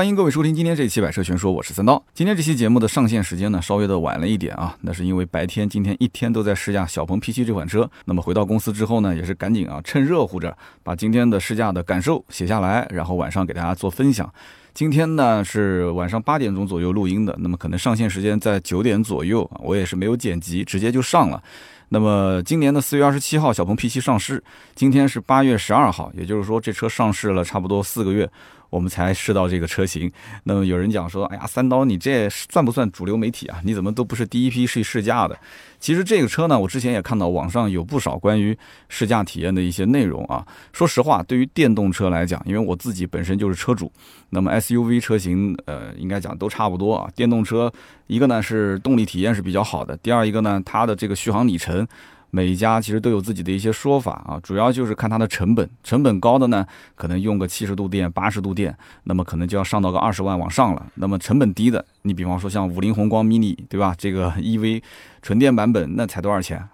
欢迎各位收听今天这一期《百车全说》，我是三刀。今天这期节目的上线时间呢，稍微的晚了一点啊，那是因为白天今天一天都在试驾小鹏 P7 这款车。那么回到公司之后呢，也是赶紧啊，趁热乎着把今天的试驾的感受写下来，然后晚上给大家做分享。今天呢是晚上八点钟左右录音的，那么可能上线时间在九点左右啊，我也是没有剪辑，直接就上了。那么今年的四月二十七号，小鹏 P7 上市，今天是八月十二号，也就是说这车上市了差不多四个月。我们才试到这个车型。那么有人讲说：“哎呀，三刀，你这算不算主流媒体啊？你怎么都不是第一批试试驾的？”其实这个车呢，我之前也看到网上有不少关于试驾体验的一些内容啊。说实话，对于电动车来讲，因为我自己本身就是车主，那么 SUV 车型，呃，应该讲都差不多啊。电动车一个呢是动力体验是比较好的，第二一个呢，它的这个续航里程。每一家其实都有自己的一些说法啊，主要就是看它的成本，成本高的呢，可能用个七十度电、八十度电，那么可能就要上到个二十万往上了。那么成本低的，你比方说像五菱宏光 mini，对吧？这个 EV。纯电版本那才多少钱？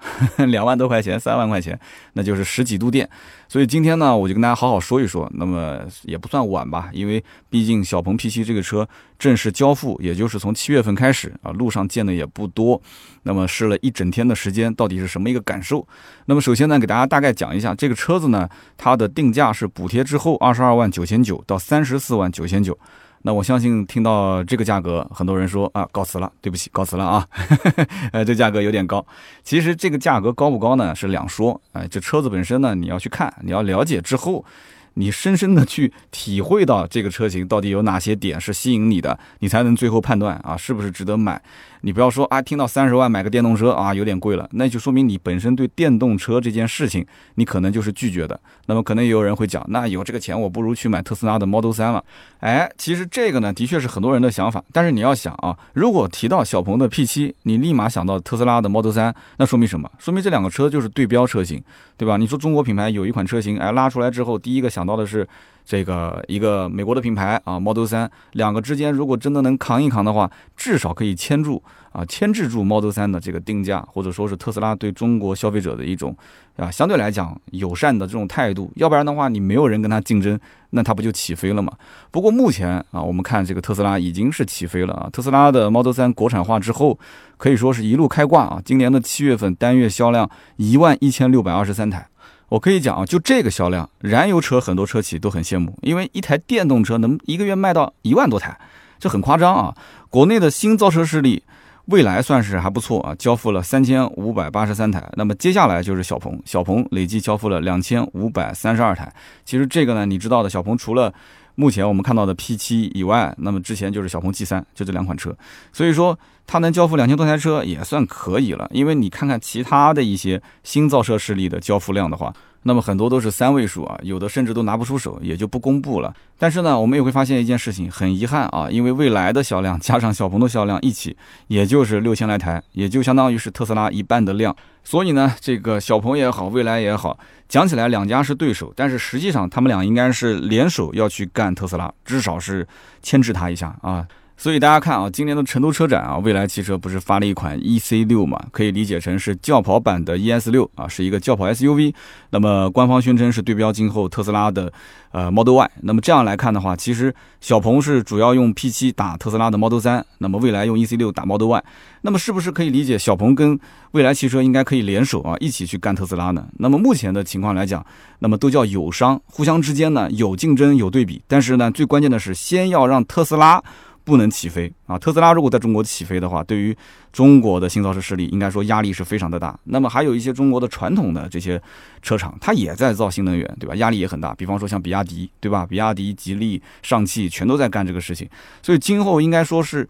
两万多块钱，三万块钱，那就是十几度电。所以今天呢，我就跟大家好好说一说。那么也不算晚吧，因为毕竟小鹏 P7 这个车正式交付，也就是从七月份开始啊，路上见的也不多。那么试了一整天的时间，到底是什么一个感受？那么首先呢，给大家大概讲一下这个车子呢，它的定价是补贴之后二十二万九千九到三十四万九千九。那我相信听到这个价格，很多人说啊，告辞了，对不起，告辞了啊，呃，这价格有点高。其实这个价格高不高呢，是两说。哎，这车子本身呢，你要去看，你要了解之后。你深深的去体会到这个车型到底有哪些点是吸引你的，你才能最后判断啊是不是值得买。你不要说啊，听到三十万买个电动车啊有点贵了，那就说明你本身对电动车这件事情你可能就是拒绝的。那么可能也有人会讲，那有这个钱我不如去买特斯拉的 Model 3了。哎，其实这个呢的确是很多人的想法，但是你要想啊，如果提到小鹏的 P7，你立马想到特斯拉的 Model 3，那说明什么？说明这两个车就是对标车型，对吧？你说中国品牌有一款车型，哎拉出来之后，第一个想。到的是这个一个美国的品牌啊，Model 3，两个之间如果真的能扛一扛的话，至少可以牵住啊，牵制住 Model 3的这个定价，或者说是特斯拉对中国消费者的一种啊相对来讲友善的这种态度。要不然的话，你没有人跟他竞争，那他不就起飞了吗？不过目前啊，我们看这个特斯拉已经是起飞了啊，特斯拉的 Model 3国产化之后，可以说是一路开挂啊，今年的七月份单月销量一万一千六百二十三台。我可以讲啊，就这个销量，燃油车很多车企都很羡慕，因为一台电动车能一个月卖到一万多台，这很夸张啊。国内的新造车势力，未来算是还不错啊，交付了三千五百八十三台。那么接下来就是小鹏，小鹏累计交付了两千五百三十二台。其实这个呢，你知道的，小鹏除了目前我们看到的 P7 以外，那么之前就是小鹏 G3，就这两款车。所以说它能交付两千多台车也算可以了，因为你看看其他的一些新造车势力的交付量的话。那么很多都是三位数啊，有的甚至都拿不出手，也就不公布了。但是呢，我们也会发现一件事情，很遗憾啊，因为未来的销量加上小鹏的销量一起，也就是六千来台，也就相当于是特斯拉一半的量。所以呢，这个小鹏也好，未来也好，讲起来两家是对手，但是实际上他们俩应该是联手要去干特斯拉，至少是牵制他一下啊。所以大家看啊，今年的成都车展啊，蔚来汽车不是发了一款 E C 六嘛？可以理解成是轿跑版的 E S 六啊，是一个轿跑 S U V。那么官方宣称是对标今后特斯拉的呃 Model Y。那么这样来看的话，其实小鹏是主要用 P 七打特斯拉的 Model 三，那么蔚来用 E C 六打 Model Y。那么是不是可以理解小鹏跟蔚来汽车应该可以联手啊，一起去干特斯拉呢？那么目前的情况来讲，那么都叫友商，互相之间呢有竞争有对比，但是呢最关键的是先要让特斯拉。不能起飞啊！特斯拉如果在中国起飞的话，对于中国的新造车势力，应该说压力是非常的大。那么还有一些中国的传统的这些车厂，它也在造新能源，对吧？压力也很大。比方说像比亚迪，对吧？比亚迪、吉利、上汽全都在干这个事情，所以今后应该说是。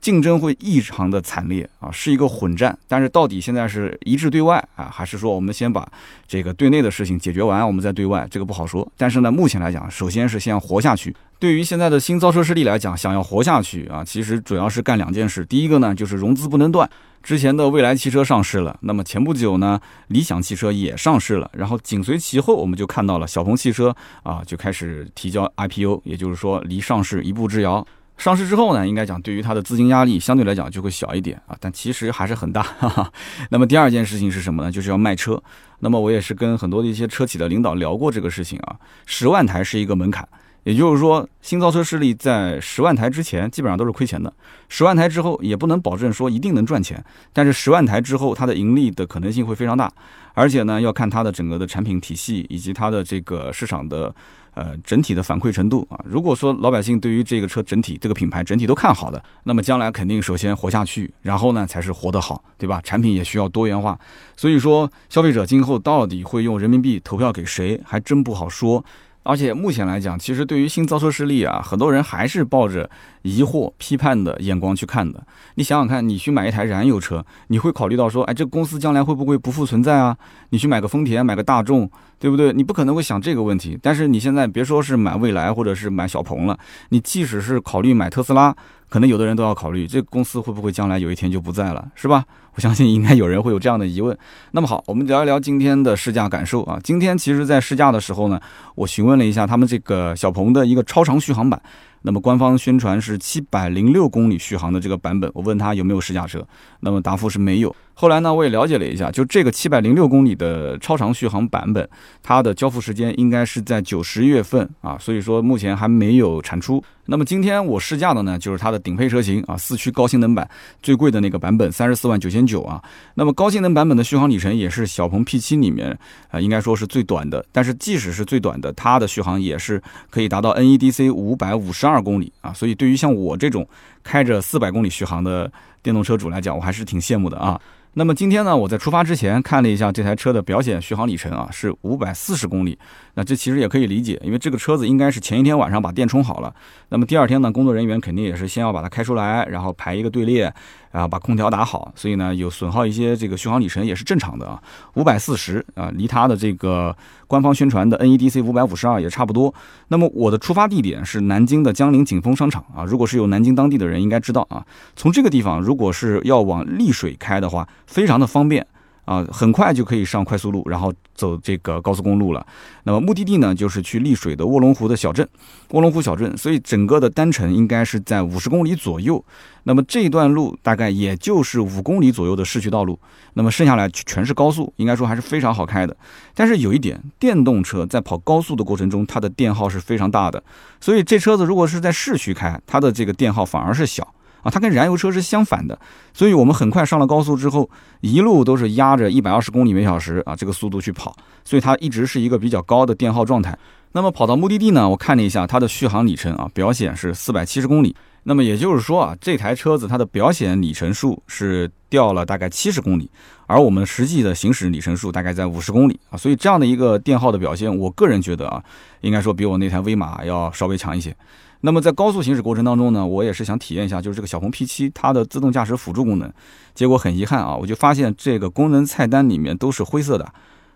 竞争会异常的惨烈啊，是一个混战。但是到底现在是一致对外啊，还是说我们先把这个对内的事情解决完，我们再对外，这个不好说。但是呢，目前来讲，首先是先要活下去。对于现在的新造车势力来讲，想要活下去啊，其实主要是干两件事。第一个呢，就是融资不能断。之前的蔚来汽车上市了，那么前不久呢，理想汽车也上市了，然后紧随其后，我们就看到了小鹏汽车啊，就开始提交 IPO，也就是说离上市一步之遥。上市之后呢，应该讲对于它的资金压力相对来讲就会小一点啊，但其实还是很大。哈哈。那么第二件事情是什么呢？就是要卖车。那么我也是跟很多的一些车企的领导聊过这个事情啊，十万台是一个门槛。也就是说，新造车势力在十万台之前基本上都是亏钱的，十万台之后也不能保证说一定能赚钱，但是十万台之后它的盈利的可能性会非常大，而且呢要看它的整个的产品体系以及它的这个市场的呃整体的反馈程度啊。如果说老百姓对于这个车整体这个品牌整体都看好的，那么将来肯定首先活下去，然后呢才是活得好，对吧？产品也需要多元化，所以说消费者今后到底会用人民币投票给谁，还真不好说。而且目前来讲，其实对于新造车势力啊，很多人还是抱着疑惑、批判的眼光去看的。你想想看，你去买一台燃油车，你会考虑到说，哎，这公司将来会不会不复存在啊？你去买个丰田、买个大众，对不对？你不可能会想这个问题。但是你现在别说是买蔚来或者是买小鹏了，你即使是考虑买特斯拉。可能有的人都要考虑，这公司会不会将来有一天就不在了，是吧？我相信应该有人会有这样的疑问。那么好，我们聊一聊今天的试驾感受啊。今天其实，在试驾的时候呢，我询问了一下他们这个小鹏的一个超长续航版。那么官方宣传是七百零六公里续航的这个版本，我问他有没有试驾车，那么答复是没有。后来呢，我也了解了一下，就这个七百零六公里的超长续航版本，它的交付时间应该是在九十月份啊，所以说目前还没有产出。那么今天我试驾的呢，就是它的顶配车型啊，四驱高性能版最贵的那个版本，三十四万九千九啊。那么高性能版本的续航里程也是小鹏 P7 里面啊，应该说是最短的。但是即使是最短的，它的续航也是可以达到 NEDC 五百五十二公里啊。所以对于像我这种开着四百公里续航的电动车主来讲，我还是挺羡慕的啊。那么今天呢，我在出发之前看了一下这台车的表显续航里程啊，是五百四十公里。那这其实也可以理解，因为这个车子应该是前一天晚上把电充好了。那么第二天呢，工作人员肯定也是先要把它开出来，然后排一个队列，然后把空调打好。所以呢，有损耗一些这个续航里程也是正常的啊。五百四十啊，离它的这个官方宣传的 NEDC 五百五十二也差不多。那么我的出发地点是南京的江宁景峰商场啊。如果是有南京当地的人应该知道啊，从这个地方如果是要往丽水开的话，非常的方便。啊，很快就可以上快速路，然后走这个高速公路了。那么目的地呢，就是去丽水的卧龙湖的小镇，卧龙湖小镇。所以整个的单程应该是在五十公里左右。那么这一段路大概也就是五公里左右的市区道路。那么剩下来全是高速，应该说还是非常好开的。但是有一点，电动车在跑高速的过程中，它的电耗是非常大的。所以这车子如果是在市区开，它的这个电耗反而是小。它跟燃油车是相反的，所以我们很快上了高速之后，一路都是压着一百二十公里每小时啊这个速度去跑，所以它一直是一个比较高的电耗状态。那么跑到目的地呢，我看了一下它的续航里程啊，表显是四百七十公里。那么也就是说啊，这台车子它的表显里程数是掉了大概七十公里，而我们实际的行驶里程数大概在五十公里啊，所以这样的一个电耗的表现，我个人觉得啊，应该说比我那台威马要稍微强一些。那么在高速行驶过程当中呢，我也是想体验一下，就是这个小鹏 P7 它的自动驾驶辅助功能。结果很遗憾啊，我就发现这个功能菜单里面都是灰色的。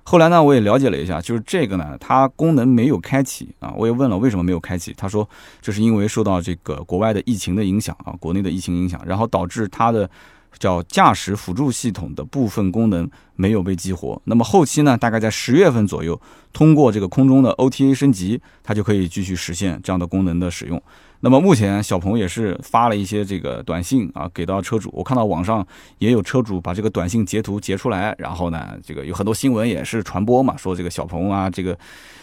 后来呢，我也了解了一下，就是这个呢，它功能没有开启啊。我也问了为什么没有开启，他说这是因为受到这个国外的疫情的影响啊，国内的疫情影响，然后导致它的。叫驾驶辅助系统的部分功能没有被激活，那么后期呢，大概在十月份左右，通过这个空中的 OTA 升级，它就可以继续实现这样的功能的使用。那么目前小鹏也是发了一些这个短信啊，给到车主，我看到网上也有车主把这个短信截图截出来，然后呢，这个有很多新闻也是传播嘛，说这个小鹏啊，这个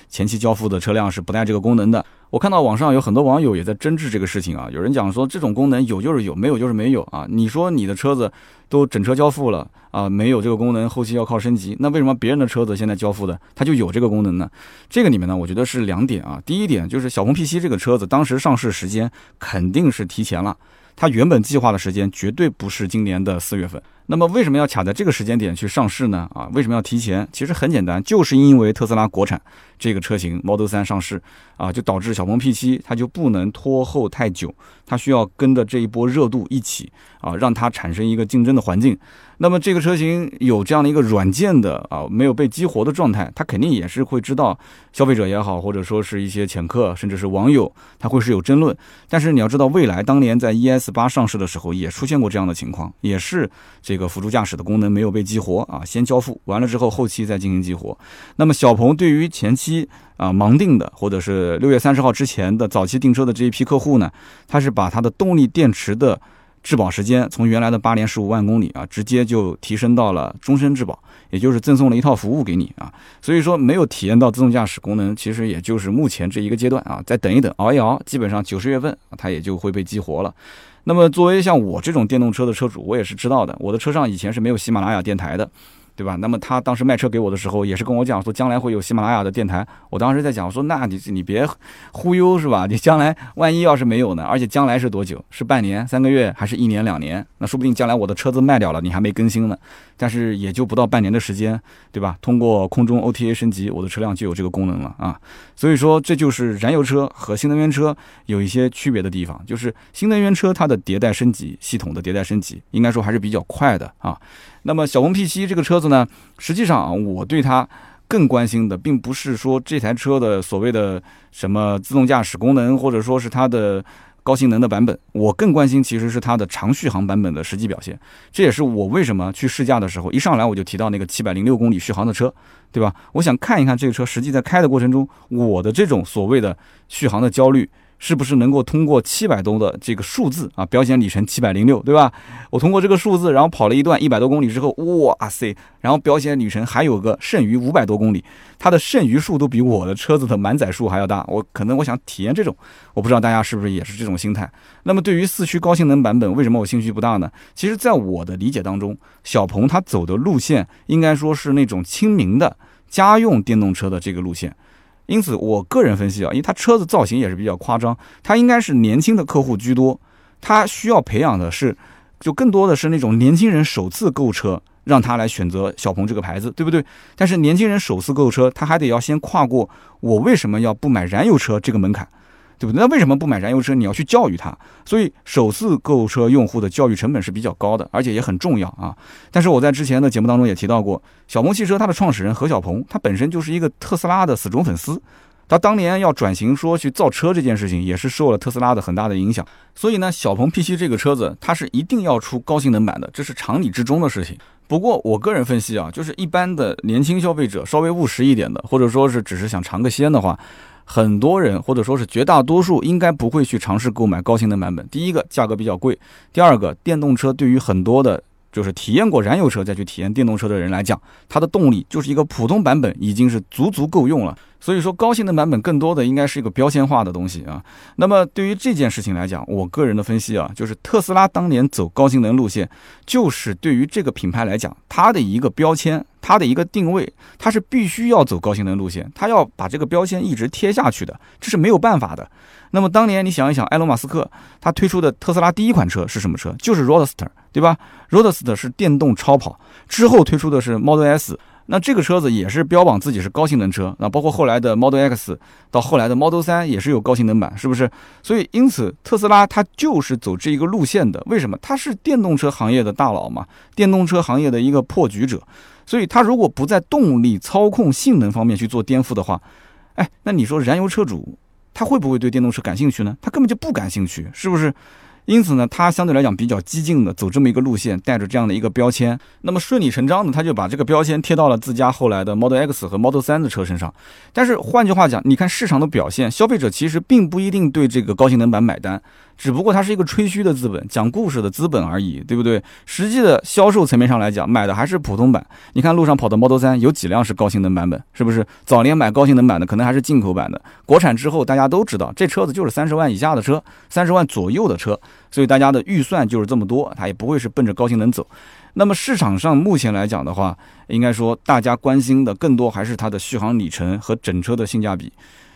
前期交付的车辆是不带这个功能的。我看到网上有很多网友也在争执这个事情啊，有人讲说这种功能有就是有，没有就是没有啊。你说你的车子都整车交付了啊，没有这个功能，后期要靠升级，那为什么别人的车子现在交付的它就有这个功能呢？这个里面呢，我觉得是两点啊。第一点就是小鹏 P7 这个车子当时上市时间肯定是提前了，它原本计划的时间绝对不是今年的四月份。那么为什么要卡在这个时间点去上市呢？啊，为什么要提前？其实很简单，就是因为特斯拉国产这个车型 Model 3上市啊，就导致小鹏 P7 它就不能拖后太久，它需要跟着这一波热度一起啊，让它产生一个竞争的环境。那么这个车型有这样的一个软件的啊没有被激活的状态，它肯定也是会知道消费者也好，或者说是一些潜客，甚至是网友，他会是有争论。但是你要知道，未来当年在 ES 八上市的时候也出现过这样的情况，也是这个辅助驾驶的功能没有被激活啊，先交付完了之后，后期再进行激活。那么小鹏对于前期啊盲定的，或者是六月三十号之前的早期订车的这一批客户呢，它是把它的动力电池的。质保时间从原来的八年十五万公里啊，直接就提升到了终身质保，也就是赠送了一套服务给你啊。所以说没有体验到自动驾驶功能，其实也就是目前这一个阶段啊，再等一等，熬一熬，基本上九十月份它也就会被激活了。那么作为像我这种电动车的车主，我也是知道的，我的车上以前是没有喜马拉雅电台的。对吧？那么他当时卖车给我的时候，也是跟我讲说，将来会有喜马拉雅的电台。我当时在讲说，那你你别忽悠是吧？你将来万一要是没有呢？而且将来是多久？是半年、三个月，还是一年、两年？那说不定将来我的车子卖掉了，你还没更新呢。但是也就不到半年的时间，对吧？通过空中 OTA 升级，我的车辆就有这个功能了啊。所以说，这就是燃油车和新能源车有一些区别的地方，就是新能源车它的迭代升级系统的迭代升级，应该说还是比较快的啊。那么小鹏 P7 这个车子呢，实际上啊，我对它更关心的，并不是说这台车的所谓的什么自动驾驶功能，或者说是它的高性能的版本，我更关心其实是它的长续航版本的实际表现。这也是我为什么去试驾的时候，一上来我就提到那个七百零六公里续航的车，对吧？我想看一看这个车实际在开的过程中，我的这种所谓的续航的焦虑。是不是能够通过七百多的这个数字啊，标显里程七百零六，对吧？我通过这个数字，然后跑了一段一百多公里之后，哇塞，然后标显里程还有个剩余五百多公里，它的剩余数都比我的车子的满载数还要大。我可能我想体验这种，我不知道大家是不是也是这种心态。那么对于四驱高性能版本，为什么我兴趣不大呢？其实，在我的理解当中，小鹏它走的路线应该说是那种亲民的家用电动车的这个路线。因此，我个人分析啊，因为它车子造型也是比较夸张，它应该是年轻的客户居多，它需要培养的是，就更多的是那种年轻人首次购车，让他来选择小鹏这个牌子，对不对？但是年轻人首次购车，他还得要先跨过我为什么要不买燃油车这个门槛。对不对？那为什么不买燃油车？你要去教育他，所以首次购车用户的教育成本是比较高的，而且也很重要啊。但是我在之前的节目当中也提到过，小鹏汽车它的创始人何小鹏，他本身就是一个特斯拉的死忠粉丝，他当年要转型说去造车这件事情，也是受了特斯拉的很大的影响。所以呢，小鹏 P7 这个车子它是一定要出高性能版的，这是常理之中的事情。不过我个人分析啊，就是一般的年轻消费者，稍微务实一点的，或者说是只是想尝个鲜的话。很多人或者说是绝大多数应该不会去尝试购买高性能版本。第一个，价格比较贵；第二个，电动车对于很多的。就是体验过燃油车再去体验电动车的人来讲，它的动力就是一个普通版本已经是足足够用了。所以说高性能版本更多的应该是一个标签化的东西啊。那么对于这件事情来讲，我个人的分析啊，就是特斯拉当年走高性能路线，就是对于这个品牌来讲，它的一个标签，它的一个定位，它是必须要走高性能路线，它要把这个标签一直贴下去的，这是没有办法的。那么当年你想一想，埃隆·马斯克他推出的特斯拉第一款车是什么车？就是 Roadster，对吧？Roadster 是电动超跑，之后推出的是 Model S，那这个车子也是标榜自己是高性能车。那包括后来的 Model X，到后来的 Model 三也是有高性能版，是不是？所以因此特斯拉它就是走这一个路线的。为什么？它是电动车行业的大佬嘛，电动车行业的一个破局者。所以它如果不在动力、操控、性能方面去做颠覆的话，哎，那你说燃油车主？他会不会对电动车感兴趣呢？他根本就不感兴趣，是不是？因此呢，他相对来讲比较激进的走这么一个路线，带着这样的一个标签，那么顺理成章的，他就把这个标签贴到了自家后来的 Model X 和 Model 3的车身上。但是换句话讲，你看市场的表现，消费者其实并不一定对这个高性能版买单。只不过它是一个吹嘘的资本，讲故事的资本而已，对不对？实际的销售层面上来讲，买的还是普通版。你看路上跑的 Model 3有几辆是高性能版本？是不是？早年买高性能版的可能还是进口版的，国产之后大家都知道，这车子就是三十万以下的车，三十万左右的车，所以大家的预算就是这么多，它也不会是奔着高性能走。那么市场上目前来讲的话，应该说大家关心的更多还是它的续航里程和整车的性价比。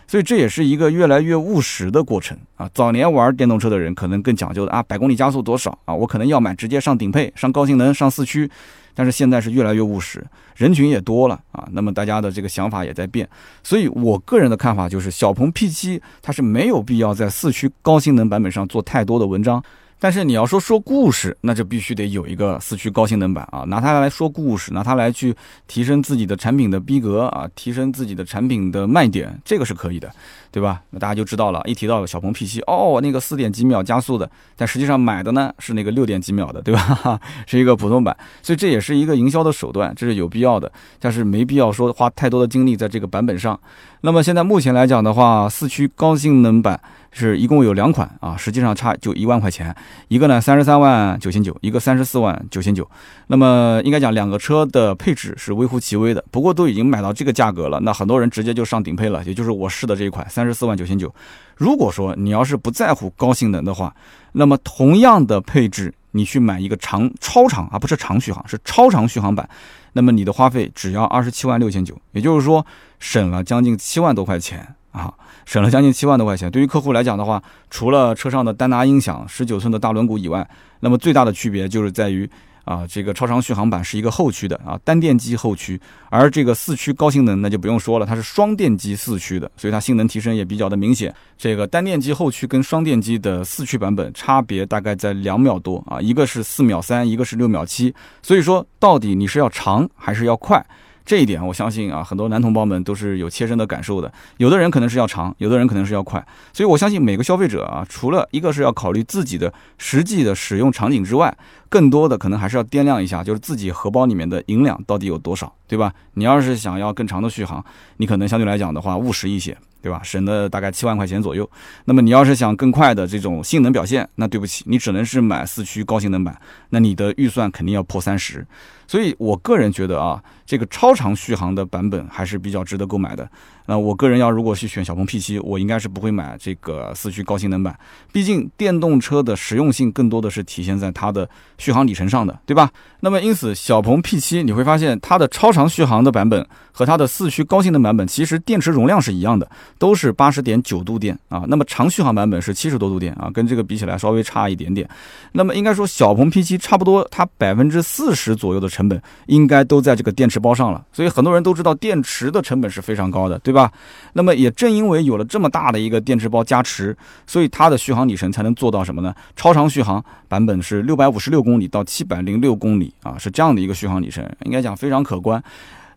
所以这也是一个越来越务实的过程啊！早年玩电动车的人可能更讲究的啊，百公里加速多少啊？我可能要买直接上顶配、上高性能、上四驱。但是现在是越来越务实，人群也多了啊，那么大家的这个想法也在变。所以我个人的看法就是，小鹏 P7 它是没有必要在四驱高性能版本上做太多的文章。但是你要说说故事，那就必须得有一个四驱高性能版啊，拿它来说故事，拿它来去提升自己的产品的逼格啊，提升自己的产品的卖点，这个是可以的，对吧？那大家就知道了，一提到小鹏 P7，哦，那个四点几秒加速的，但实际上买的呢是那个六点几秒的，对吧？是一个普通版，所以这也是一个营销的手段，这是有必要的，但是没必要说花太多的精力在这个版本上。那么现在目前来讲的话，四驱高性能版。是一共有两款啊，实际上差就一万块钱，一个呢三十三万九千九，一个三十四万九千九。那么应该讲两个车的配置是微乎其微的，不过都已经买到这个价格了，那很多人直接就上顶配了，也就是我试的这一款三十四万九千九。如果说你要是不在乎高性能的话，那么同样的配置，你去买一个长超长啊，不是长续航，是超长续航版，那么你的花费只要二十七万六千九，也就是说省了将近七万多块钱啊。省了将近七万多块钱，对于客户来讲的话，除了车上的丹拿音响、十九寸的大轮毂以外，那么最大的区别就是在于啊，这个超长续航版是一个后驱的啊，单电机后驱，而这个四驱高性能那就不用说了，它是双电机四驱的，所以它性能提升也比较的明显。这个单电机后驱跟双电机的四驱版本差别大概在两秒多啊，一个是四秒三，一个是六秒七，所以说到底你是要长还是要快？这一点我相信啊，很多男同胞们都是有切身的感受的。有的人可能是要长，有的人可能是要快。所以我相信每个消费者啊，除了一个是要考虑自己的实际的使用场景之外，更多的可能还是要掂量一下，就是自己荷包里面的银两到底有多少，对吧？你要是想要更长的续航，你可能相对来讲的话务实一些。对吧？省的大概七万块钱左右。那么你要是想更快的这种性能表现，那对不起，你只能是买四驱高性能版。那你的预算肯定要破三十。所以我个人觉得啊，这个超长续航的版本还是比较值得购买的。那我个人要如果去选小鹏 P7，我应该是不会买这个四驱高性能版，毕竟电动车的实用性更多的是体现在它的续航里程上的，对吧？那么因此，小鹏 P7 你会发现它的超长续航的版本和它的四驱高性能版本其实电池容量是一样的，都是八十点九度电啊。那么长续航版本是七十多度电啊，跟这个比起来稍微差一点点。那么应该说小鹏 P7 差不多，它百分之四十左右的成本应该都在这个电池包上了。所以很多人都知道电池的成本是非常高的，对。吧？那么也正因为有了这么大的一个电池包加持，所以它的续航里程才能做到什么呢？超长续航版本是六百五十六公里到七百零六公里啊，是这样的一个续航里程，应该讲非常可观。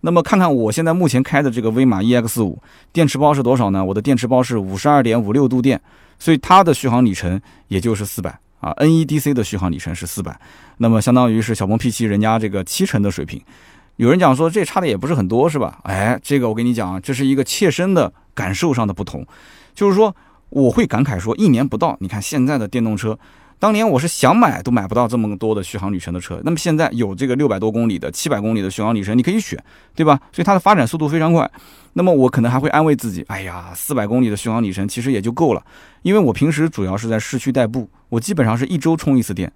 那么看看我现在目前开的这个威马 EX 五，电池包是多少呢？我的电池包是五十二点五六度电，所以它的续航里程也就是四百啊。NEDC 的续航里程是四百，那么相当于是小鹏 P7 人家这个七成的水平。有人讲说这差的也不是很多，是吧？哎，这个我跟你讲，这是一个切身的感受上的不同，就是说我会感慨说，一年不到，你看现在的电动车，当年我是想买都买不到这么多的续航里程的车，那么现在有这个六百多公里的、七百公里的续航里程，你可以选，对吧？所以它的发展速度非常快。那么我可能还会安慰自己，哎呀，四百公里的续航里程其实也就够了，因为我平时主要是在市区代步，我基本上是一周充一次电。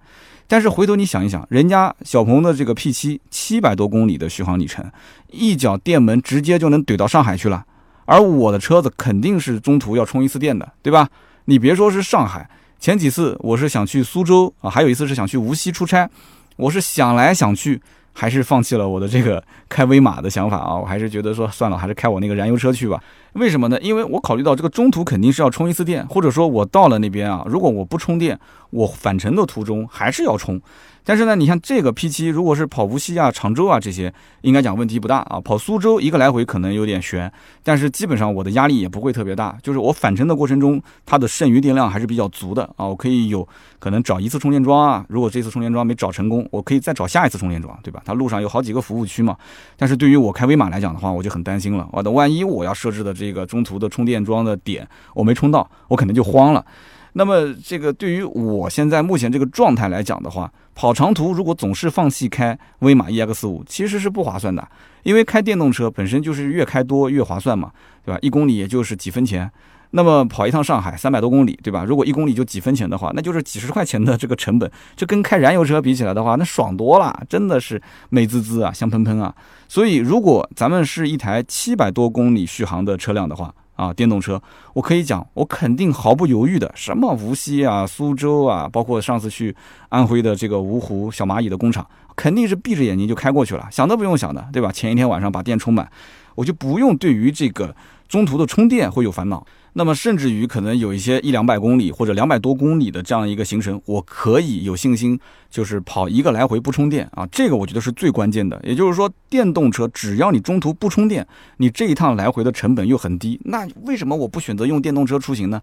但是回头你想一想，人家小鹏的这个 P7 七百多公里的续航里程，一脚电门直接就能怼到上海去了，而我的车子肯定是中途要充一次电的，对吧？你别说是上海，前几次我是想去苏州啊，还有一次是想去无锡出差，我是想来想去。还是放弃了我的这个开威马的想法啊！我还是觉得说算了，还是开我那个燃油车去吧。为什么呢？因为我考虑到这个中途肯定是要充一次电，或者说我到了那边啊，如果我不充电，我返程的途中还是要充。但是呢，你像这个 P7，如果是跑无锡啊、常州啊这些，应该讲问题不大啊。跑苏州一个来回可能有点悬，但是基本上我的压力也不会特别大。就是我返程的过程中，它的剩余电量还是比较足的啊。我可以有可能找一次充电桩啊，如果这次充电桩没找成功，我可以再找下一次充电桩，对吧？它路上有好几个服务区嘛。但是对于我开威马来讲的话，我就很担心了。我的万一我要设置的这个中途的充电桩的点我没充到，我可能就慌了。那么这个对于我现在目前这个状态来讲的话，跑长途如果总是放弃开威马 EX 五，其实是不划算的。因为开电动车本身就是越开多越划算嘛，对吧？一公里也就是几分钱。那么跑一趟上海三百多公里，对吧？如果一公里就几分钱的话，那就是几十块钱的这个成本。这跟开燃油车比起来的话，那爽多了，真的是美滋滋啊，香喷喷啊。所以如果咱们是一台七百多公里续航的车辆的话，啊，电动车，我可以讲，我肯定毫不犹豫的，什么无锡啊、苏州啊，包括上次去安徽的这个芜湖小蚂蚁的工厂，肯定是闭着眼睛就开过去了，想都不用想的，对吧？前一天晚上把电充满，我就不用对于这个中途的充电会有烦恼。那么甚至于可能有一些一两百公里或者两百多公里的这样一个行程，我可以有信心，就是跑一个来回不充电啊，这个我觉得是最关键的。也就是说，电动车只要你中途不充电，你这一趟来回的成本又很低，那为什么我不选择用电动车出行呢？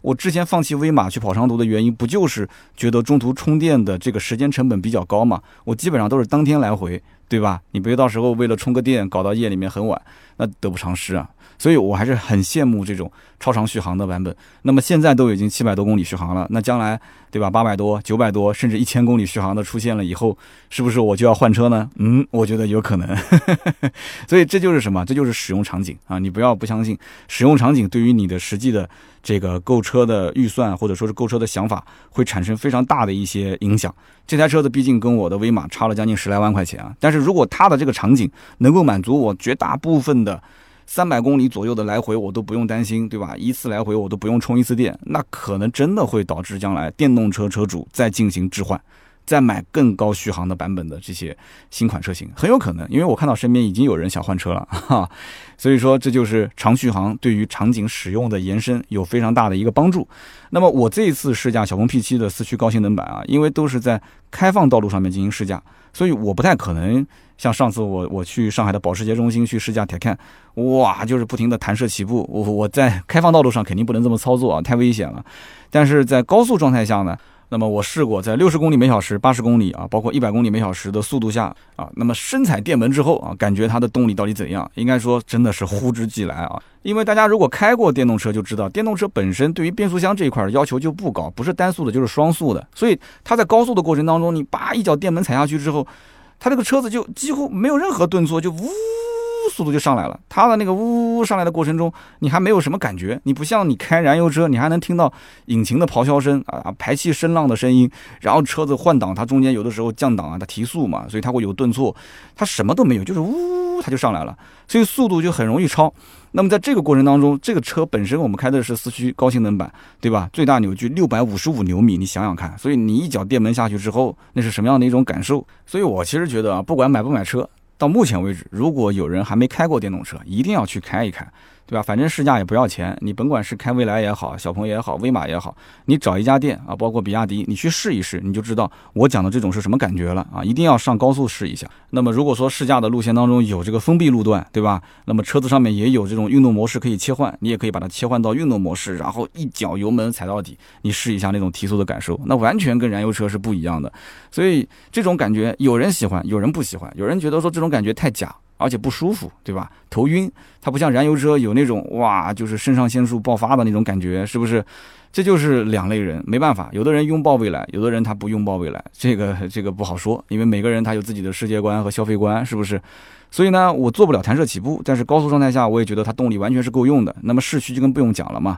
我之前放弃威马去跑长途的原因，不就是觉得中途充电的这个时间成本比较高嘛？我基本上都是当天来回。对吧？你别到时候为了充个电搞到夜里面很晚，那得不偿失啊。所以我还是很羡慕这种超长续航的版本。那么现在都已经七百多公里续航了，那将来对吧？八百多、九百多，甚至一千公里续航的出现了以后，是不是我就要换车呢？嗯，我觉得有可能。所以这就是什么？这就是使用场景啊！你不要不相信，使用场景对于你的实际的这个购车的预算或者说是购车的想法，会产生非常大的一些影响。这台车子毕竟跟我的威马差了将近十来万块钱啊，但是如果它的这个场景能够满足我绝大部分的。三百公里左右的来回我都不用担心，对吧？一次来回我都不用充一次电，那可能真的会导致将来电动车车主再进行置换，再买更高续航的版本的这些新款车型，很有可能。因为我看到身边已经有人想换车了，哈。所以说这就是长续航对于场景使用的延伸有非常大的一个帮助。那么我这一次试驾小鹏 P7 的四驱高性能版啊，因为都是在开放道路上面进行试驾，所以我不太可能。像上次我我去上海的保时捷中心去试驾 Taycan，哇，就是不停的弹射起步。我我在开放道路上肯定不能这么操作啊，太危险了。但是在高速状态下呢，那么我试过在六十公里每小时、八十公里啊，包括一百公里每小时的速度下啊，那么深踩电门之后啊，感觉它的动力到底怎样？应该说真的是呼之即来啊。因为大家如果开过电动车就知道，电动车本身对于变速箱这一块要求就不高，不是单速的，就是双速的。所以它在高速的过程当中，你叭一脚电门踩下去之后。它这个车子就几乎没有任何顿挫，就呜，速度就上来了。它的那个呜呜呜上来的过程中，你还没有什么感觉。你不像你开燃油车，你还能听到引擎的咆哮声啊，排气声浪的声音。然后车子换挡，它中间有的时候降档啊，它提速嘛，所以它会有顿挫。它什么都没有，就是呜呜，它就上来了，所以速度就很容易超。那么在这个过程当中，这个车本身我们开的是四驱高性能版，对吧？最大扭矩六百五十五牛米，你想想看。所以你一脚电门下去之后，那是什么样的一种感受？所以我其实觉得啊，不管买不买车，到目前为止，如果有人还没开过电动车，一定要去开一开。对吧？反正试驾也不要钱，你甭管是开蔚来也好，小鹏也好，威马也好，你找一家店啊，包括比亚迪，你去试一试，你就知道我讲的这种是什么感觉了啊！一定要上高速试一下。那么如果说试驾的路线当中有这个封闭路段，对吧？那么车子上面也有这种运动模式可以切换，你也可以把它切换到运动模式，然后一脚油门踩到底，你试一下那种提速的感受，那完全跟燃油车是不一样的。所以这种感觉，有人喜欢，有人不喜欢，有人觉得说这种感觉太假。而且不舒服，对吧？头晕，它不像燃油车有那种哇，就是肾上腺素爆发的那种感觉，是不是？这就是两类人，没办法，有的人拥抱未来，有的人他不拥抱未来，这个这个不好说，因为每个人他有自己的世界观和消费观，是不是？所以呢，我做不了弹射起步，但是高速状态下，我也觉得它动力完全是够用的。那么市区就更不用讲了嘛。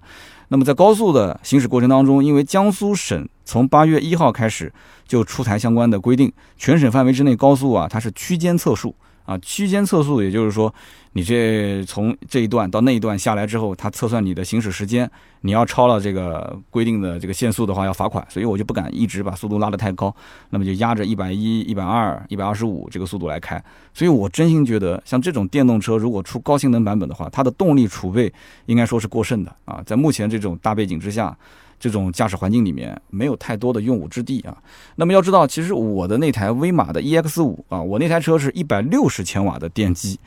那么在高速的行驶过程当中，因为江苏省从八月一号开始就出台相关的规定，全省范围之内高速啊，它是区间测速。啊，区间测速，也就是说，你这从这一段到那一段下来之后，它测算你的行驶时间，你要超了这个规定的这个限速的话，要罚款。所以我就不敢一直把速度拉得太高，那么就压着一百一、一百二、一百二十五这个速度来开。所以我真心觉得，像这种电动车如果出高性能版本的话，它的动力储备应该说是过剩的啊。在目前这种大背景之下。这种驾驶环境里面没有太多的用武之地啊。那么要知道，其实我的那台威马的 EX 五啊，我那台车是一百六十千瓦的电机，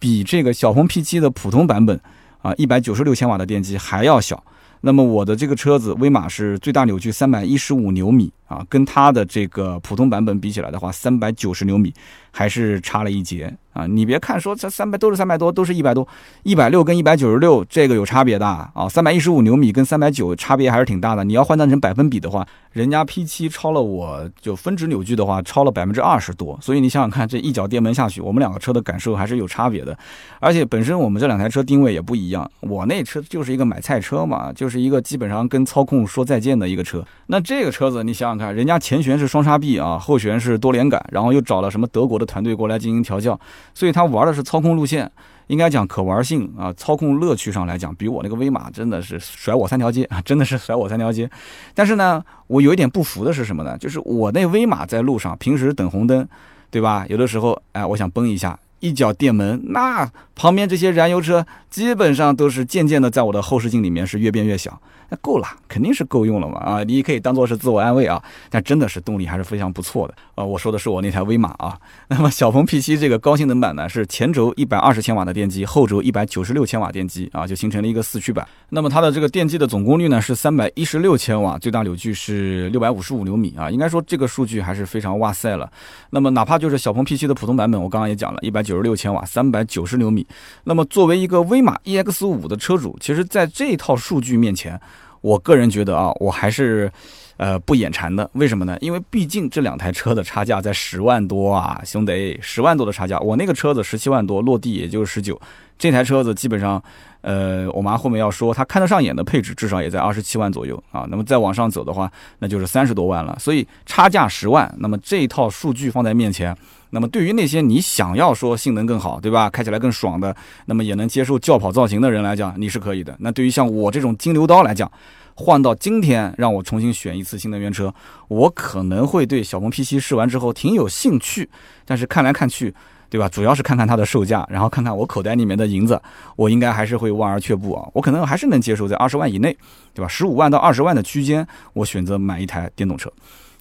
比这个小鹏 P 七的普通版本啊一百九十六千瓦的电机还要小。那么我的这个车子威马是最大扭矩三百一十五牛米啊，跟它的这个普通版本比起来的话，三百九十牛米还是差了一截啊！你别看说这三百都是三百多，都是一百多，一百六跟一百九十六这个有差别的啊，三百一十五牛米跟三百九差别还是挺大的。你要换算成百分比的话，人家 P7 超了我就分值扭矩的话，超了百分之二十多。所以你想想看，这一脚电门下去，我们两个车的感受还是有差别的。而且本身我们这两台车定位也不一样，我那车就是一个买菜车嘛，就是一个基本上跟操控说再见的一个车。那这个车子你想想看，人家前悬是双叉臂啊，后悬是多连杆，然后又找了什么德国的团队过来进行调教，所以他玩的是操控路线。应该讲可玩性啊，操控乐趣上来讲，比我那个威马真的是甩我三条街啊，真的是甩我三条街。但是呢，我有一点不服的是什么呢？就是我那威马在路上，平时等红灯，对吧？有的时候，哎，我想崩一下，一脚电门，那旁边这些燃油车基本上都是渐渐的在我的后视镜里面是越变越小。那够了，肯定是够用了嘛啊！你可以当做是自我安慰啊，但真的是动力还是非常不错的啊。我说的是我那台威马啊。那么小鹏 P7 这个高性能版呢，是前轴一百二十千瓦的电机，后轴一百九十六千瓦电机啊，就形成了一个四驱版。那么它的这个电机的总功率呢是三百一十六千瓦，最大扭矩是六百五十五牛米啊。应该说这个数据还是非常哇塞了。那么哪怕就是小鹏 P7 的普通版本，我刚刚也讲了，一百九十六千瓦，三百九十牛米。那么作为一个威马 EX 五的车主，其实在这套数据面前。我个人觉得啊，我还是，呃，不眼馋的。为什么呢？因为毕竟这两台车的差价在十万多啊，兄弟，十万多的差价。我那个车子十七万多，落地也就十九。这台车子基本上，呃，我妈后面要说，她看得上眼的配置至少也在二十七万左右啊。那么再往上走的话，那就是三十多万了。所以差价十万，那么这一套数据放在面前，那么对于那些你想要说性能更好，对吧？开起来更爽的，那么也能接受轿跑造型的人来讲，你是可以的。那对于像我这种金牛刀来讲，换到今天，让我重新选一次新能源车，我可能会对小鹏 P7 试完之后挺有兴趣，但是看来看去，对吧？主要是看看它的售价，然后看看我口袋里面的银子，我应该还是会望而却步啊。我可能还是能接受在二十万以内，对吧？十五万到二十万的区间，我选择买一台电动车。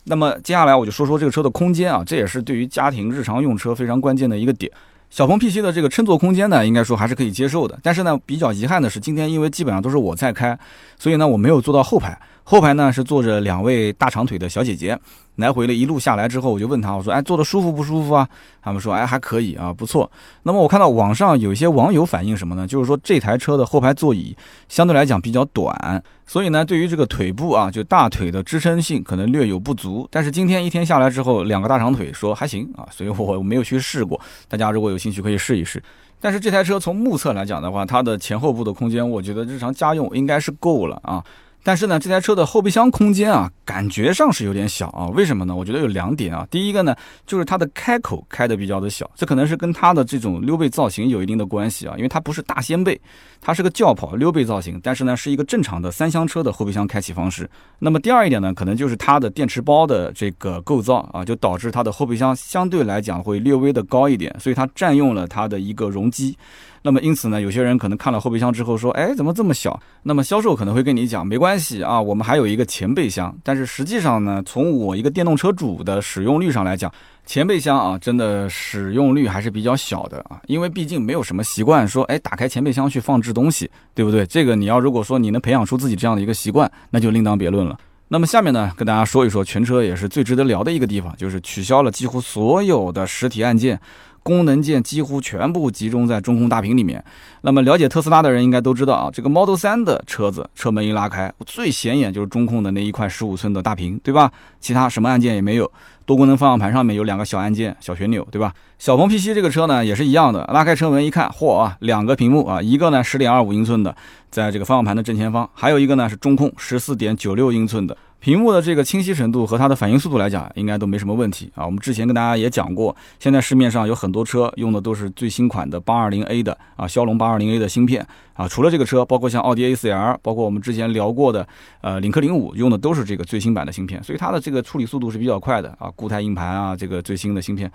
那么接下来我就说说这个车的空间啊，这也是对于家庭日常用车非常关键的一个点。小鹏 P7 的这个乘坐空间呢，应该说还是可以接受的。但是呢，比较遗憾的是，今天因为基本上都是我在开，所以呢，我没有坐到后排。后排呢是坐着两位大长腿的小姐姐，来回的一路下来之后，我就问她，我说，哎，坐的舒服不舒服啊？他们说，哎，还可以啊，不错。那么我看到网上有一些网友反映什么呢？就是说这台车的后排座椅相对来讲比较短，所以呢，对于这个腿部啊，就大腿的支撑性可能略有不足。但是今天一天下来之后，两个大长腿说还行啊，所以我没有去试过。大家如果有进去可以试一试。但是这台车从目测来讲的话，它的前后部的空间，我觉得日常家用应该是够了啊。但是呢，这台车的后备箱空间啊，感觉上是有点小啊。为什么呢？我觉得有两点啊。第一个呢，就是它的开口开的比较的小，这可能是跟它的这种溜背造型有一定的关系啊。因为它不是大掀背，它是个轿跑溜背造型，但是呢，是一个正常的三厢车的后备箱开启方式。那么第二一点呢，可能就是它的电池包的这个构造啊，就导致它的后备箱相对来讲会略微的高一点，所以它占用了它的一个容积。那么因此呢，有些人可能看了后备箱之后说，哎，怎么这么小？那么销售可能会跟你讲，没关系啊，我们还有一个前备箱。但是实际上呢，从我一个电动车主的使用率上来讲，前备箱啊，真的使用率还是比较小的啊，因为毕竟没有什么习惯说，哎，打开前备箱去放置东西，对不对？这个你要如果说你能培养出自己这样的一个习惯，那就另当别论了。那么下面呢，跟大家说一说全车也是最值得聊的一个地方，就是取消了几乎所有的实体按键。功能键几乎全部集中在中控大屏里面。那么了解特斯拉的人应该都知道啊，这个 Model 3的车子车门一拉开，最显眼就是中控的那一块十五寸的大屏，对吧？其他什么按键也没有。多功能方向盘上面有两个小按键、小旋钮，对吧？小鹏 P7 这个车呢也是一样的，拉开车门一看，嚯啊，两个屏幕啊，一个呢十点二五英寸的，在这个方向盘的正前方，还有一个呢是中控十四点九六英寸的。屏幕的这个清晰程度和它的反应速度来讲，应该都没什么问题啊。我们之前跟大家也讲过，现在市面上有很多车用的都是最新款的八二零 A 的啊，骁龙八二零 A 的芯片啊。除了这个车，包括像奥迪 A 四 L，包括我们之前聊过的呃领克零五，用的都是这个最新版的芯片，所以它的这个处理速度是比较快的啊。固态硬盘啊，这个最新的芯片。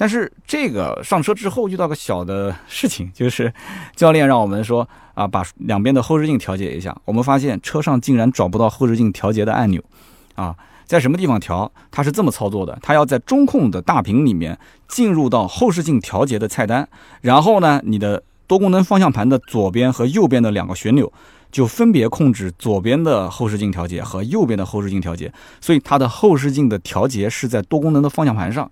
但是这个上车之后遇到个小的事情，就是 教练让我们说啊，把两边的后视镜调节一下。我们发现车上竟然找不到后视镜调节的按钮，啊，在什么地方调？它是这么操作的：它要在中控的大屏里面进入到后视镜调节的菜单，然后呢，你的多功能方向盘的左边和右边的两个旋钮就分别控制左边的后视镜调节和右边的后视镜调节。所以它的后视镜的调节是在多功能的方向盘上。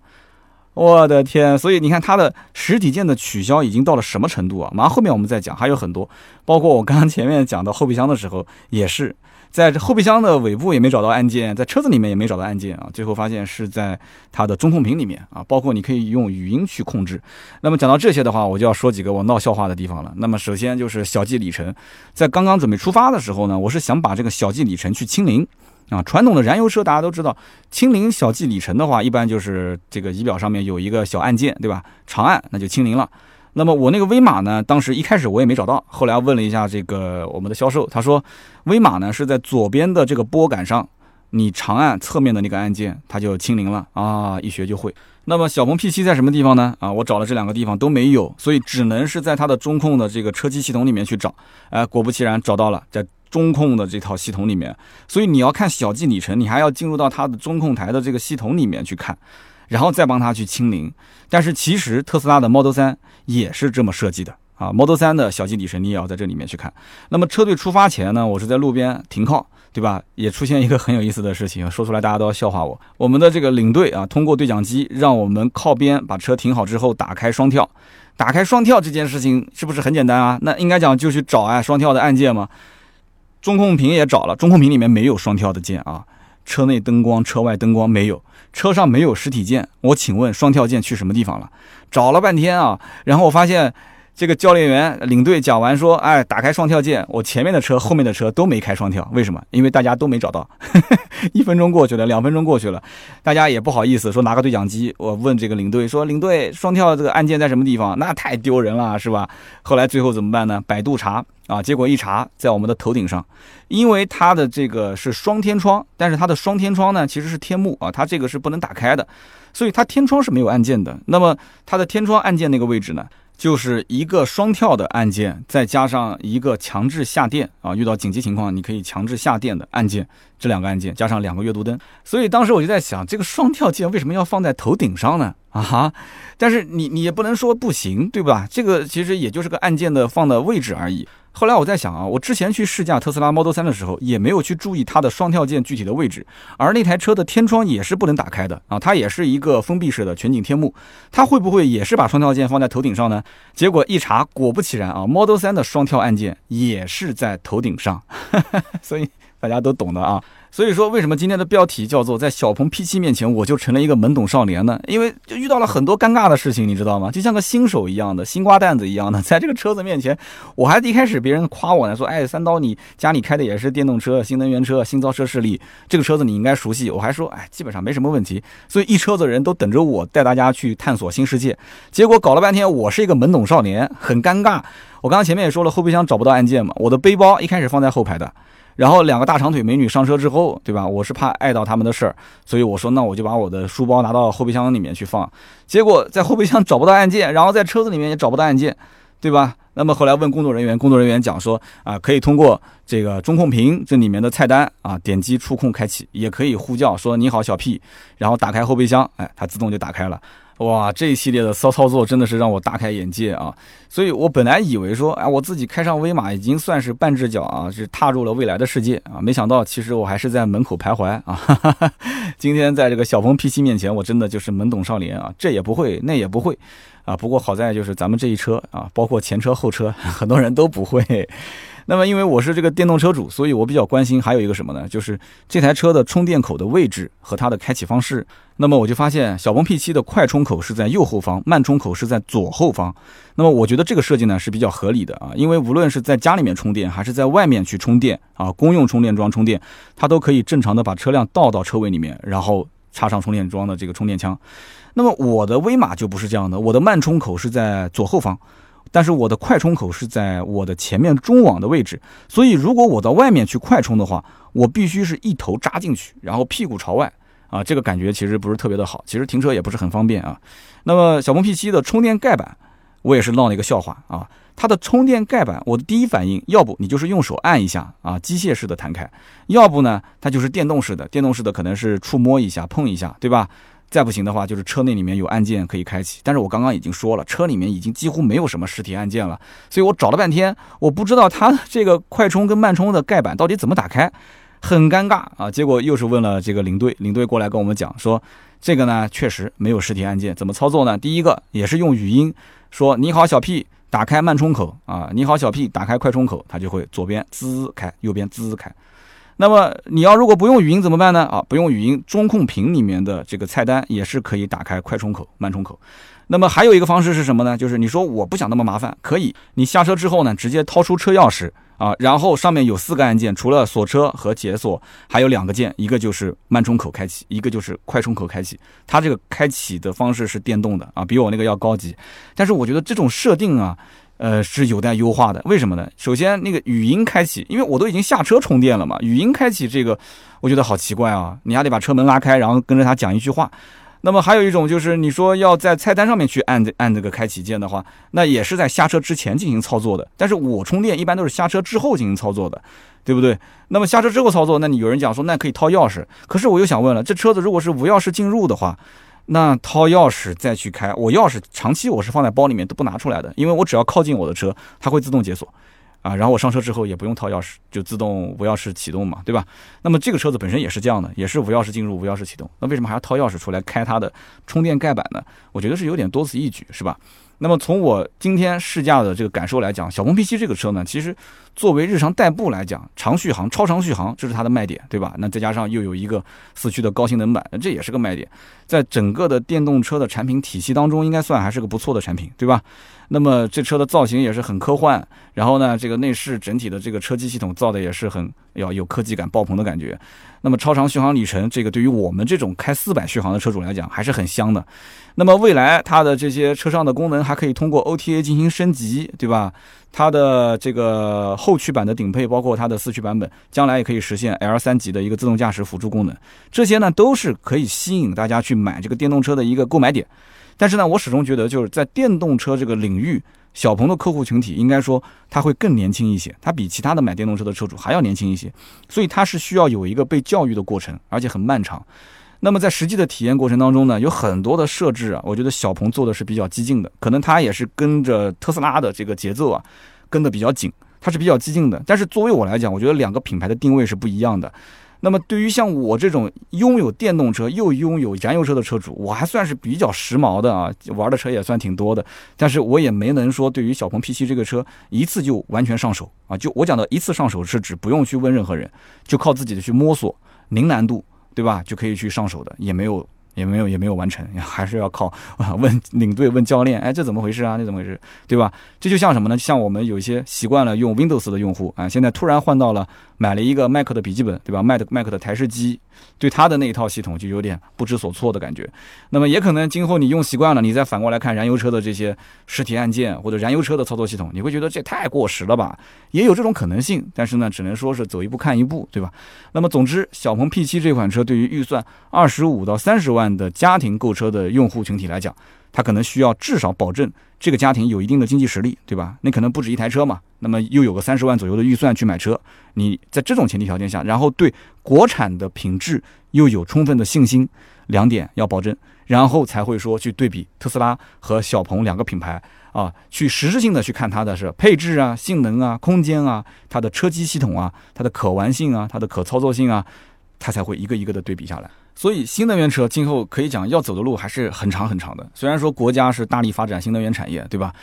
我的天！所以你看它的实体键的取消已经到了什么程度啊？马上后面我们再讲，还有很多，包括我刚刚前面讲到后备箱的时候，也是在后备箱的尾部也没找到按键，在车子里面也没找到按键啊。最后发现是在它的中控屏里面啊，包括你可以用语音去控制。那么讲到这些的话，我就要说几个我闹笑话的地方了。那么首先就是小计里程，在刚刚准备出发的时候呢，我是想把这个小计里程去清零。啊，传统的燃油车大家都知道，清零小计里程的话，一般就是这个仪表上面有一个小按键，对吧？长按那就清零了。那么我那个威马呢，当时一开始我也没找到，后来问了一下这个我们的销售，他说威马呢是在左边的这个拨杆上你长按侧面的那个按键，它就清零了啊，一学就会。那么小鹏 P7 在什么地方呢？啊，我找了这两个地方都没有，所以只能是在它的中控的这个车机系统里面去找。哎，果不其然找到了，在中控的这套系统里面。所以你要看小计里程，你还要进入到它的中控台的这个系统里面去看，然后再帮它去清零。但是其实特斯拉的 Model 三也是这么设计的啊，Model 三的小计里程你也要在这里面去看。那么车队出发前呢，我是在路边停靠。对吧？也出现一个很有意思的事情，说出来大家都要笑话我。我们的这个领队啊，通过对讲机让我们靠边把车停好之后，打开双跳。打开双跳这件事情是不是很简单啊？那应该讲就去找啊双跳的按键嘛。中控屏也找了，中控屏里面没有双跳的键啊。车内灯光、车外灯光没有，车上没有实体键。我请问双跳键去什么地方了？找了半天啊，然后我发现。这个教练员领队讲完说：“哎，打开双跳键，我前面的车、后面的车都没开双跳，为什么？因为大家都没找到。一分钟过去了，两分钟过去了，大家也不好意思说拿个对讲机，我问这个领队说：领队，双跳这个按键在什么地方？那太丢人了，是吧？后来最后怎么办呢？百度查啊，结果一查，在我们的头顶上，因为它的这个是双天窗，但是它的双天窗呢其实是天幕啊，它这个是不能打开的，所以它天窗是没有按键的。那么它的天窗按键那个位置呢？”就是一个双跳的按键，再加上一个强制下电啊，遇到紧急情况你可以强制下电的按键，这两个按键加上两个阅读灯，所以当时我就在想，这个双跳键为什么要放在头顶上呢？啊哈，但是你你也不能说不行，对吧？这个其实也就是个按键的放的位置而已。后来我在想啊，我之前去试驾特斯拉 Model 3的时候，也没有去注意它的双跳键具体的位置，而那台车的天窗也是不能打开的啊，它也是一个封闭式的全景天幕，它会不会也是把双跳键放在头顶上呢？结果一查，果不其然啊，Model 3的双跳按键也是在头顶上，所以大家都懂的啊。所以说，为什么今天的标题叫做在小鹏 P7 面前我就成了一个懵懂少年呢？因为就遇到了很多尴尬的事情，你知道吗？就像个新手一样的新瓜蛋子一样的，在这个车子面前，我还一开始别人夸我呢，说哎，三刀你家里开的也是电动车、新能源车、新造车势力，这个车子你应该熟悉。我还说哎，基本上没什么问题。所以一车子人都等着我带大家去探索新世界，结果搞了半天，我是一个懵懂少年，很尴尬。我刚刚前面也说了，后备箱找不到按键嘛，我的背包一开始放在后排的。然后两个大长腿美女上车之后，对吧？我是怕碍到他们的事儿，所以我说那我就把我的书包拿到后备箱里面去放。结果在后备箱找不到按键，然后在车子里面也找不到按键，对吧？那么后来问工作人员，工作人员讲说啊，可以通过这个中控屏这里面的菜单啊，点击触控开启，也可以呼叫说你好小 P，然后打开后备箱，哎，它自动就打开了。哇，这一系列的骚操作真的是让我大开眼界啊！所以我本来以为说，哎，我自己开上威马已经算是半只脚啊，是踏入了未来的世界啊，没想到其实我还是在门口徘徊啊！今天在这个小鹏 P7 面前，我真的就是懵懂少年啊，这也不会，那也不会啊。不过好在就是咱们这一车啊，包括前车后车，很多人都不会。那么，因为我是这个电动车主，所以我比较关心还有一个什么呢？就是这台车的充电口的位置和它的开启方式。那么我就发现，小鹏 P7 的快充口是在右后方，慢充口是在左后方。那么我觉得这个设计呢是比较合理的啊，因为无论是在家里面充电，还是在外面去充电啊，公用充电桩充电，它都可以正常的把车辆倒到车位里面，然后插上充电桩的这个充电枪。那么我的威马就不是这样的，我的慢充口是在左后方。但是我的快充口是在我的前面中网的位置，所以如果我到外面去快充的话，我必须是一头扎进去，然后屁股朝外啊，这个感觉其实不是特别的好，其实停车也不是很方便啊。那么小鹏 P7 的充电盖板，我也是闹了一个笑话啊，它的充电盖板，我的第一反应，要不你就是用手按一下啊，机械式的弹开，要不呢，它就是电动式的，电动式的可能是触摸一下、碰一下，对吧？再不行的话，就是车内里面有按键可以开启，但是我刚刚已经说了，车里面已经几乎没有什么实体按键了，所以我找了半天，我不知道它这个快充跟慢充的盖板到底怎么打开，很尴尬啊。结果又是问了这个领队，领队过来跟我们讲说，这个呢确实没有实体按键，怎么操作呢？第一个也是用语音说你好小 P，打开慢充口啊，你好小 P，打开快充口，它就会左边滋开，右边滋开。那么你要如果不用语音怎么办呢？啊，不用语音，中控屏里面的这个菜单也是可以打开快充口、慢充口。那么还有一个方式是什么呢？就是你说我不想那么麻烦，可以，你下车之后呢，直接掏出车钥匙啊，然后上面有四个按键，除了锁车和解锁，还有两个键，一个就是慢充口开启，一个就是快充口开启。它这个开启的方式是电动的啊，比我那个要高级。但是我觉得这种设定啊。呃，是有待优化的。为什么呢？首先，那个语音开启，因为我都已经下车充电了嘛，语音开启这个，我觉得好奇怪啊！你还得把车门拉开，然后跟着他讲一句话。那么还有一种就是，你说要在菜单上面去按按这个开启键的话，那也是在下车之前进行操作的。但是我充电一般都是下车之后进行操作的，对不对？那么下车之后操作，那你有人讲说那可以掏钥匙，可是我又想问了，这车子如果是无钥匙进入的话？那掏钥匙再去开，我钥匙长期我是放在包里面都不拿出来的，因为我只要靠近我的车，它会自动解锁，啊，然后我上车之后也不用掏钥匙，就自动无钥匙启动嘛，对吧？那么这个车子本身也是这样的，也是无钥匙进入、无钥匙启动，那为什么还要掏钥匙出来开它的充电盖板呢？我觉得是有点多此一举，是吧？那么从我今天试驾的这个感受来讲，小鹏 P7 这个车呢，其实作为日常代步来讲，长续航、超长续航，这是它的卖点，对吧？那再加上又有一个四驱的高性能版，这也是个卖点，在整个的电动车的产品体系当中，应该算还是个不错的产品，对吧？那么这车的造型也是很科幻，然后呢，这个内饰整体的这个车机系统造的也是很要有科技感爆棚的感觉。那么超长续航里程，这个对于我们这种开四百续航的车主来讲还是很香的。那么未来它的这些车上的功能还可以通过 OTA 进行升级，对吧？它的这个后驱版的顶配，包括它的四驱版本，将来也可以实现 L 三级的一个自动驾驶辅助功能。这些呢都是可以吸引大家去买这个电动车的一个购买点。但是呢，我始终觉得就是在电动车这个领域，小鹏的客户群体应该说他会更年轻一些，他比其他的买电动车的车主还要年轻一些，所以他是需要有一个被教育的过程，而且很漫长。那么在实际的体验过程当中呢，有很多的设置啊，我觉得小鹏做的是比较激进的，可能它也是跟着特斯拉的这个节奏啊，跟得比较紧，它是比较激进的。但是作为我来讲，我觉得两个品牌的定位是不一样的。那么对于像我这种拥有电动车又拥有燃油车的车主，我还算是比较时髦的啊，玩的车也算挺多的。但是我也没能说对于小鹏 P7 这个车一次就完全上手啊。就我讲的一次上手是指不用去问任何人，就靠自己的去摸索，零难度，对吧？就可以去上手的，也没有。也没有也没有完成，还是要靠 问领队问教练，哎，这怎么回事啊？那怎么回事？对吧？这就像什么呢？像我们有一些习惯了用 Windows 的用户啊，现在突然换到了买了一个 Mac 的笔记本，对吧？Mac Mac 的台式机。对它的那一套系统就有点不知所措的感觉，那么也可能今后你用习惯了，你再反过来看燃油车的这些实体按键或者燃油车的操作系统，你会觉得这太过时了吧？也有这种可能性，但是呢，只能说是走一步看一步，对吧？那么总之，小鹏 P7 这款车对于预算二十五到三十万的家庭购车的用户群体来讲，他可能需要至少保证这个家庭有一定的经济实力，对吧？那可能不止一台车嘛。那么又有个三十万左右的预算去买车，你在这种前提条件下，然后对国产的品质又有充分的信心，两点要保证，然后才会说去对比特斯拉和小鹏两个品牌啊，去实质性的去看它的是配置啊、性能啊、空间啊、它的车机系统啊、它的可玩性啊、它的可操作性啊，它才会一个一个的对比下来。所以新能源车今后可以讲要走的路还是很长很长的。虽然说国家是大力发展新能源产业，对吧？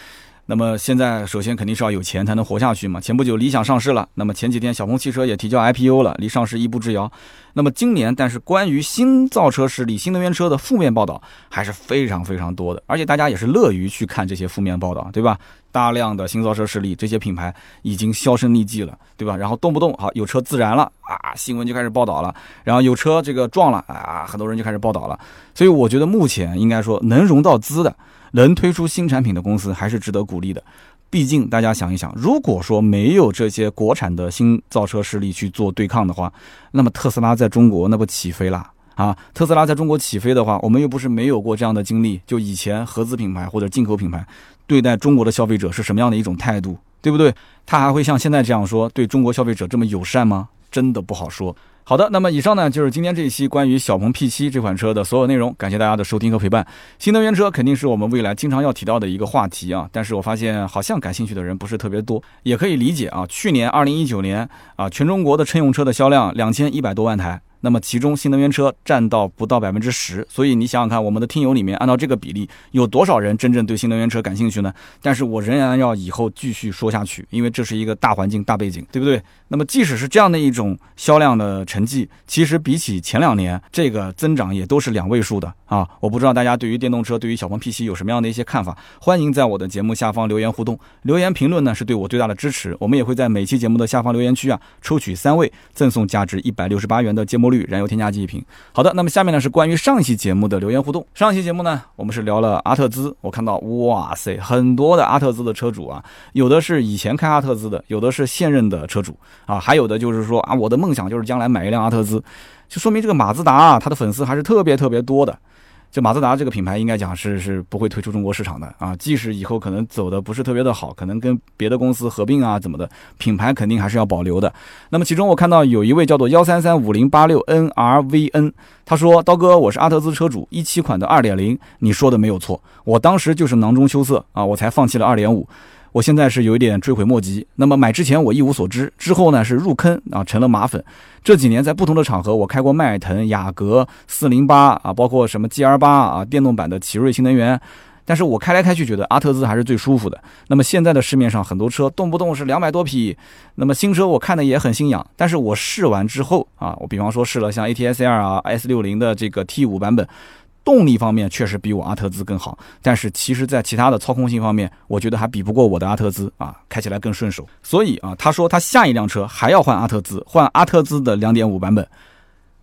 那么现在首先肯定是要有钱才能活下去嘛。前不久理想上市了，那么前几天小鹏汽车也提交 IPO 了，离上市一步之遥。那么今年，但是关于新造车势力、新能源车的负面报道还是非常非常多的，而且大家也是乐于去看这些负面报道，对吧？大量的新造车势力，这些品牌已经销声匿迹了，对吧？然后动不动好有车自燃了啊，新闻就开始报道了；然后有车这个撞了啊，很多人就开始报道了。所以我觉得目前应该说能融到资的。能推出新产品的公司还是值得鼓励的，毕竟大家想一想，如果说没有这些国产的新造车势力去做对抗的话，那么特斯拉在中国那不起飞了啊？特斯拉在中国起飞的话，我们又不是没有过这样的经历，就以前合资品牌或者进口品牌对待中国的消费者是什么样的一种态度，对不对？他还会像现在这样说对中国消费者这么友善吗？真的不好说。好的，那么以上呢就是今天这一期关于小鹏 P7 这款车的所有内容，感谢大家的收听和陪伴。新能源车肯定是我们未来经常要提到的一个话题啊，但是我发现好像感兴趣的人不是特别多，也可以理解啊。去年二零一九年啊，全中国的乘用车的销量两千一百多万台。那么其中新能源车占到不到百分之十，所以你想想看，我们的听友里面按照这个比例，有多少人真正对新能源车感兴趣呢？但是我仍然要以后继续说下去，因为这是一个大环境、大背景，对不对？那么即使是这样的一种销量的成绩，其实比起前两年，这个增长也都是两位数的啊！我不知道大家对于电动车、对于小鹏 P7 有什么样的一些看法？欢迎在我的节目下方留言互动，留言评论呢是对我最大的支持。我们也会在每期节目的下方留言区啊，抽取三位赠送价值一百六十八元的芥末燃油添加剂一瓶。好的，那么下面呢是关于上期节目的留言互动。上期节目呢，我们是聊了阿特兹，我看到哇塞，很多的阿特兹的车主啊，有的是以前开阿特兹的，有的是现任的车主啊，还有的就是说啊，我的梦想就是将来买一辆阿特兹，就说明这个马自达啊，它的粉丝还是特别特别多的。就马自达这个品牌，应该讲是是不会退出中国市场的啊。即使以后可能走的不是特别的好，可能跟别的公司合并啊怎么的，品牌肯定还是要保留的。那么其中我看到有一位叫做幺三三五零八六 N R V N，他说：刀哥，我是阿特兹车主，一七款的二点零，你说的没有错，我当时就是囊中羞涩啊，我才放弃了二点五。我现在是有一点追悔莫及。那么买之前我一无所知，之后呢是入坑啊，成了马粉。这几年在不同的场合，我开过迈腾、雅阁、四零八啊，包括什么 G R 八啊，电动版的奇瑞新能源。但是我开来开去，觉得阿特兹还是最舒服的。那么现在的市面上很多车动不动是两百多匹，那么新车我看的也很心痒。但是我试完之后啊，我比方说试了像 A T S L 啊、S 六零的这个 T 五版本。动力方面确实比我阿特兹更好，但是其实，在其他的操控性方面，我觉得还比不过我的阿特兹啊，开起来更顺手。所以啊，他说他下一辆车还要换阿特兹，换阿特兹的2.5版本。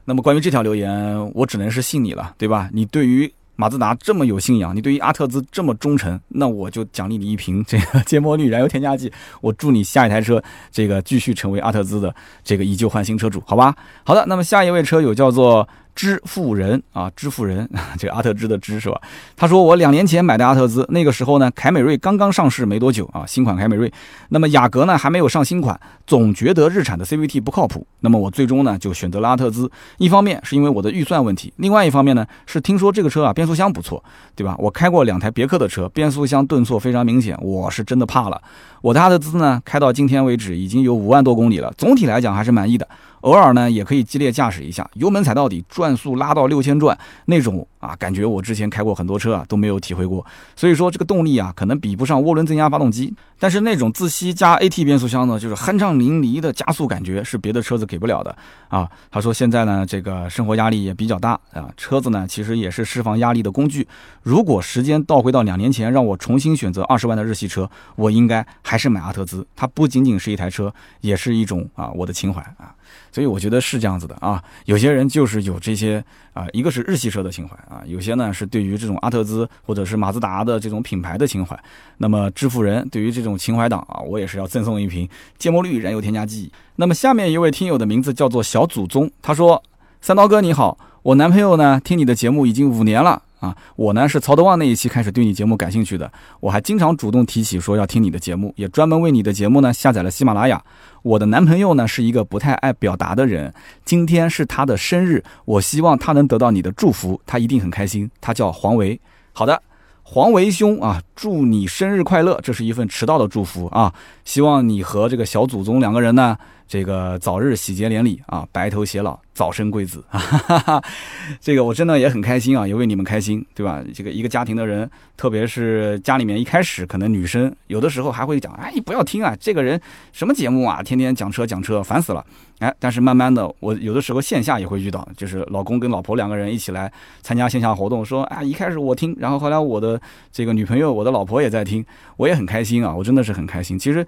那么关于这条留言，我只能是信你了，对吧？你对于马自达这么有信仰，你对于阿特兹这么忠诚，那我就奖励你一瓶这个芥末绿燃油添加剂。我祝你下一台车这个继续成为阿特兹的这个以旧换新车主，好吧？好的，那么下一位车友叫做。支付人啊，支付人，这个阿特兹的支是吧？他说我两年前买的阿特兹，那个时候呢，凯美瑞刚刚上市没多久啊，新款凯美瑞。那么雅阁呢还没有上新款，总觉得日产的 CVT 不靠谱。那么我最终呢就选择了阿特兹。一方面是因为我的预算问题，另外一方面呢是听说这个车啊变速箱不错，对吧？我开过两台别克的车，变速箱顿挫非常明显，我是真的怕了。我的阿特兹呢开到今天为止已经有五万多公里了，总体来讲还是满意的。偶尔呢，也可以激烈驾驶一下，油门踩到底，转速拉到六千转那种啊，感觉我之前开过很多车啊，都没有体会过。所以说这个动力啊，可能比不上涡轮增压发动机，但是那种自吸加 AT 变速箱呢，就是酣畅淋漓的加速感觉，是别的车子给不了的啊。他说现在呢，这个生活压力也比较大啊，车子呢其实也是释放压力的工具。如果时间倒回到两年前，让我重新选择二十万的日系车，我应该还是买阿特兹。它不仅仅是一台车，也是一种啊我的情怀啊。所以我觉得是这样子的啊，有些人就是有这些啊，一个是日系车的情怀啊，有些呢是对于这种阿特兹或者是马自达的这种品牌的情怀。那么致富人对于这种情怀党啊，我也是要赠送一瓶芥末绿燃油添加剂。那么下面一位听友的名字叫做小祖宗，他说：“三刀哥你好，我男朋友呢听你的节目已经五年了。”啊，我呢是曹德旺那一期开始对你节目感兴趣的，我还经常主动提起说要听你的节目，也专门为你的节目呢下载了喜马拉雅。我的男朋友呢是一个不太爱表达的人，今天是他的生日，我希望他能得到你的祝福，他一定很开心。他叫黄维，好的，黄维兄啊，祝你生日快乐，这是一份迟到的祝福啊，希望你和这个小祖宗两个人呢。这个早日喜结连理啊，白头偕老，早生贵子啊！这个我真的也很开心啊，也为你们开心，对吧？这个一个家庭的人，特别是家里面一开始可能女生有的时候还会讲，哎，你不要听啊，这个人什么节目啊，天天讲车讲车，烦死了。哎，但是慢慢的，我有的时候线下也会遇到，就是老公跟老婆两个人一起来参加线下活动，说啊，一开始我听，然后后来我的这个女朋友，我的老婆也在听，我也很开心啊，我真的是很开心。其实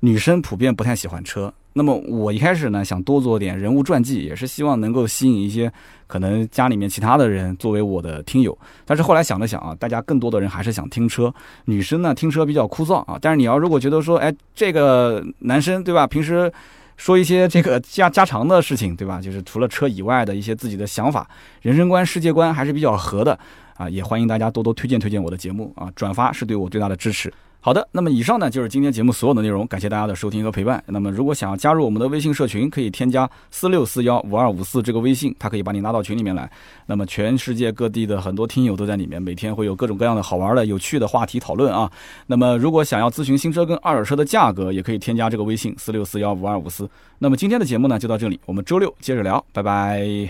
女生普遍不太喜欢车。那么我一开始呢想多做点人物传记，也是希望能够吸引一些可能家里面其他的人作为我的听友。但是后来想了想啊，大家更多的人还是想听车，女生呢听车比较枯燥啊。但是你要如果觉得说，哎，这个男生对吧，平时说一些这个家家常的事情对吧，就是除了车以外的一些自己的想法、人生观、世界观还是比较合的啊，也欢迎大家多多推荐推荐我的节目啊，转发是对我最大的支持。好的，那么以上呢就是今天节目所有的内容，感谢大家的收听和陪伴。那么如果想要加入我们的微信社群，可以添加四六四幺五二五四这个微信，它可以把你拉到群里面来。那么全世界各地的很多听友都在里面，每天会有各种各样的好玩的、有趣的话题讨论啊。那么如果想要咨询新车跟二手车的价格，也可以添加这个微信四六四幺五二五四。那么今天的节目呢就到这里，我们周六接着聊，拜拜。